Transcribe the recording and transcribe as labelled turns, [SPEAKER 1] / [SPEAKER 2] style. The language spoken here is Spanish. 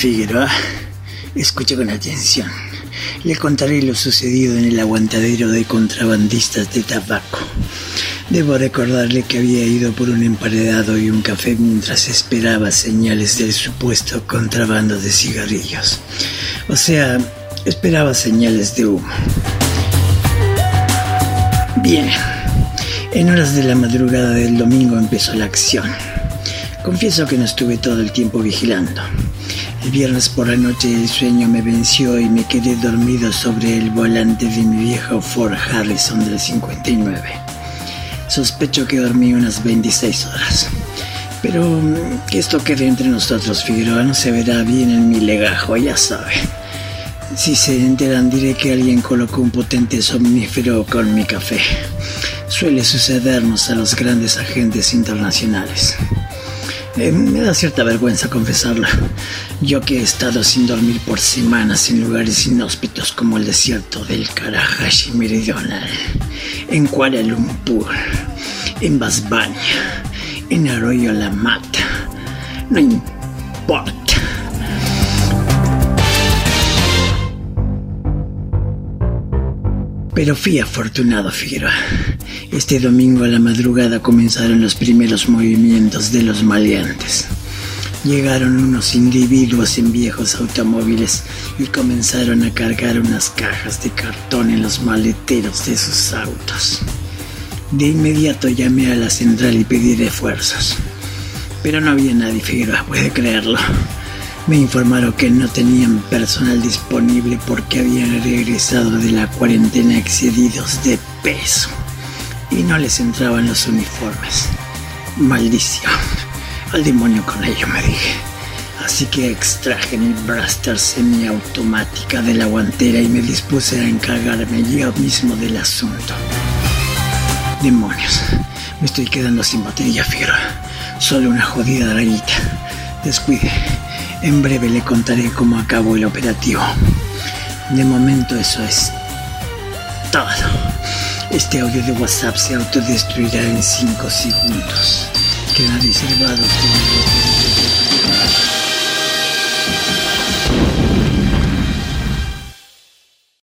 [SPEAKER 1] Figueroa, escucha con atención. Le contaré lo sucedido en el aguantadero de contrabandistas de tabaco. Debo recordarle que había ido por un emparedado y un café mientras esperaba señales del supuesto contrabando de cigarrillos. O sea, esperaba señales de humo. Bien, en horas de la madrugada del domingo empezó la acción. Confieso que no estuve todo el tiempo vigilando. El viernes por la noche el sueño me venció y me quedé dormido sobre el volante de mi viejo Ford Harrison del 59. Sospecho que dormí unas 26 horas. Pero que esto quede entre nosotros, Figueroa, no se verá bien en mi legajo, ya sabe. Si se enteran diré que alguien colocó un potente somnífero con mi café. Suele sucedernos a los grandes agentes internacionales. Eh, me da cierta vergüenza confesarlo. Yo que he estado sin dormir por semanas en lugares inhóspitos como el desierto del Karahashi Meridional, en Kuala Lumpur, en Basbania, en Arroyo La Mata. No importa. Pero fui afortunado, Figueroa. Este domingo a la madrugada comenzaron los primeros movimientos de los maleantes. Llegaron unos individuos en viejos automóviles y comenzaron a cargar unas cajas de cartón en los maleteros de sus autos. De inmediato llamé a la central y pedí refuerzos. Pero no había nadie, Figueroa, puede creerlo. Me informaron que no tenían personal disponible porque habían regresado de la cuarentena excedidos de peso y no les entraban los uniformes. Maldición. Al demonio con ello, me dije. Así que extraje mi blaster semiautomática de la guantera y me dispuse a encargarme yo mismo del asunto. Demonios, me estoy quedando sin batería, fiera. Solo una jodida rayita. Descuide. En breve le contaré cómo acabó el operativo. De momento eso es todo. Este audio de WhatsApp se autodestruirá en 5 segundos. Queda reservado